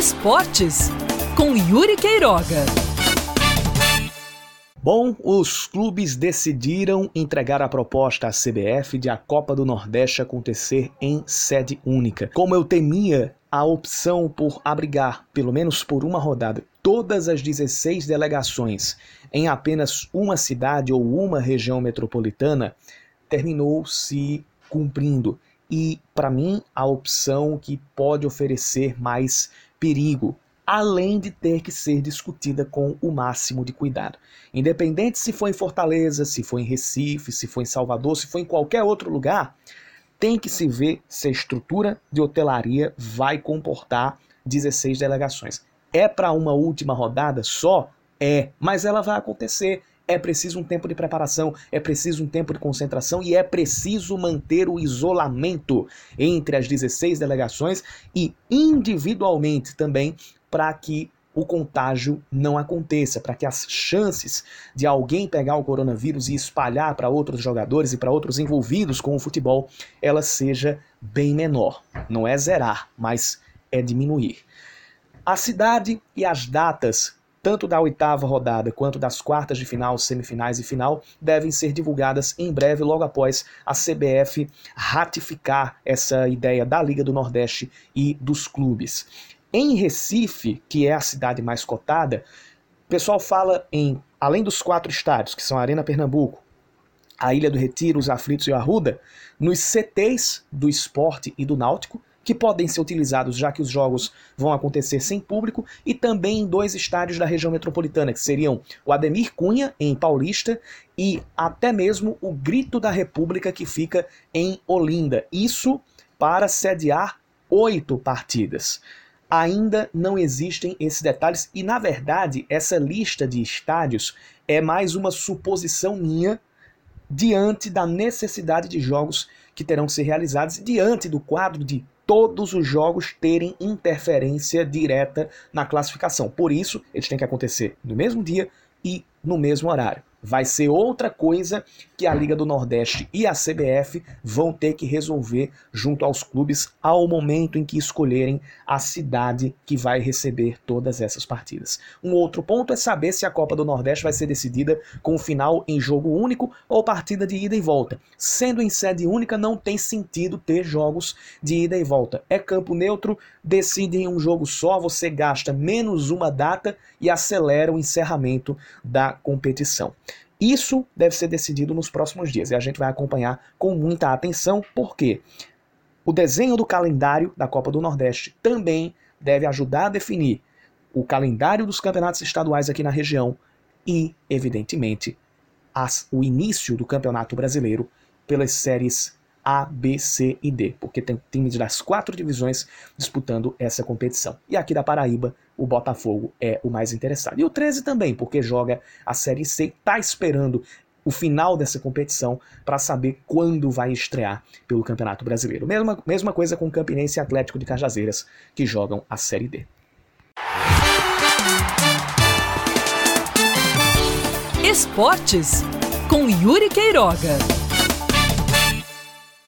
Esportes, com Yuri Queiroga. Bom, os clubes decidiram entregar a proposta à CBF de a Copa do Nordeste acontecer em sede única. Como eu temia, a opção por abrigar, pelo menos por uma rodada, todas as 16 delegações em apenas uma cidade ou uma região metropolitana terminou se cumprindo. E, para mim, a opção que pode oferecer mais perigo, além de ter que ser discutida com o máximo de cuidado. Independente se for em Fortaleza, se for em Recife, se for em Salvador, se for em qualquer outro lugar, tem que se ver se a estrutura de hotelaria vai comportar 16 delegações. É para uma última rodada só? É, mas ela vai acontecer. É preciso um tempo de preparação, é preciso um tempo de concentração e é preciso manter o isolamento entre as 16 delegações e individualmente também para que o contágio não aconteça, para que as chances de alguém pegar o coronavírus e espalhar para outros jogadores e para outros envolvidos com o futebol, ela seja bem menor. Não é zerar, mas é diminuir. A cidade e as datas tanto da oitava rodada quanto das quartas de final, semifinais e final, devem ser divulgadas em breve, logo após a CBF ratificar essa ideia da Liga do Nordeste e dos clubes. Em Recife, que é a cidade mais cotada, o pessoal fala em, além dos quatro estádios, que são a Arena Pernambuco, a Ilha do Retiro, os Aflitos e o Arruda, nos CTs do Esporte e do Náutico, que podem ser utilizados já que os jogos vão acontecer sem público, e também em dois estádios da região metropolitana, que seriam o Ademir Cunha, em Paulista, e até mesmo o Grito da República, que fica em Olinda. Isso para sediar oito partidas. Ainda não existem esses detalhes, e na verdade, essa lista de estádios é mais uma suposição minha diante da necessidade de jogos que terão que ser realizados, diante do quadro de todos os jogos terem interferência direta na classificação. Por isso, eles têm que acontecer no mesmo dia e no mesmo horário vai ser outra coisa que a Liga do Nordeste e a CBF vão ter que resolver junto aos clubes ao momento em que escolherem a cidade que vai receber todas essas partidas. Um outro ponto é saber se a Copa do Nordeste vai ser decidida com o final em jogo único ou partida de ida e volta. Sendo em sede única, não tem sentido ter jogos de ida e volta. É campo neutro, decide em um jogo só, você gasta menos uma data e acelera o encerramento competição. Isso deve ser decidido nos próximos dias e a gente vai acompanhar com muita atenção, porque o desenho do calendário da Copa do Nordeste também deve ajudar a definir o calendário dos campeonatos estaduais aqui na região e, evidentemente, as, o início do Campeonato Brasileiro pelas séries a, B, C e D, porque tem times das quatro divisões disputando essa competição. E aqui da Paraíba, o Botafogo é o mais interessado. E o 13 também, porque joga a Série C, está esperando o final dessa competição para saber quando vai estrear pelo Campeonato Brasileiro. Mesma, mesma coisa com o Campinense e Atlético de Cajazeiras, que jogam a Série D. Esportes com Yuri Queiroga.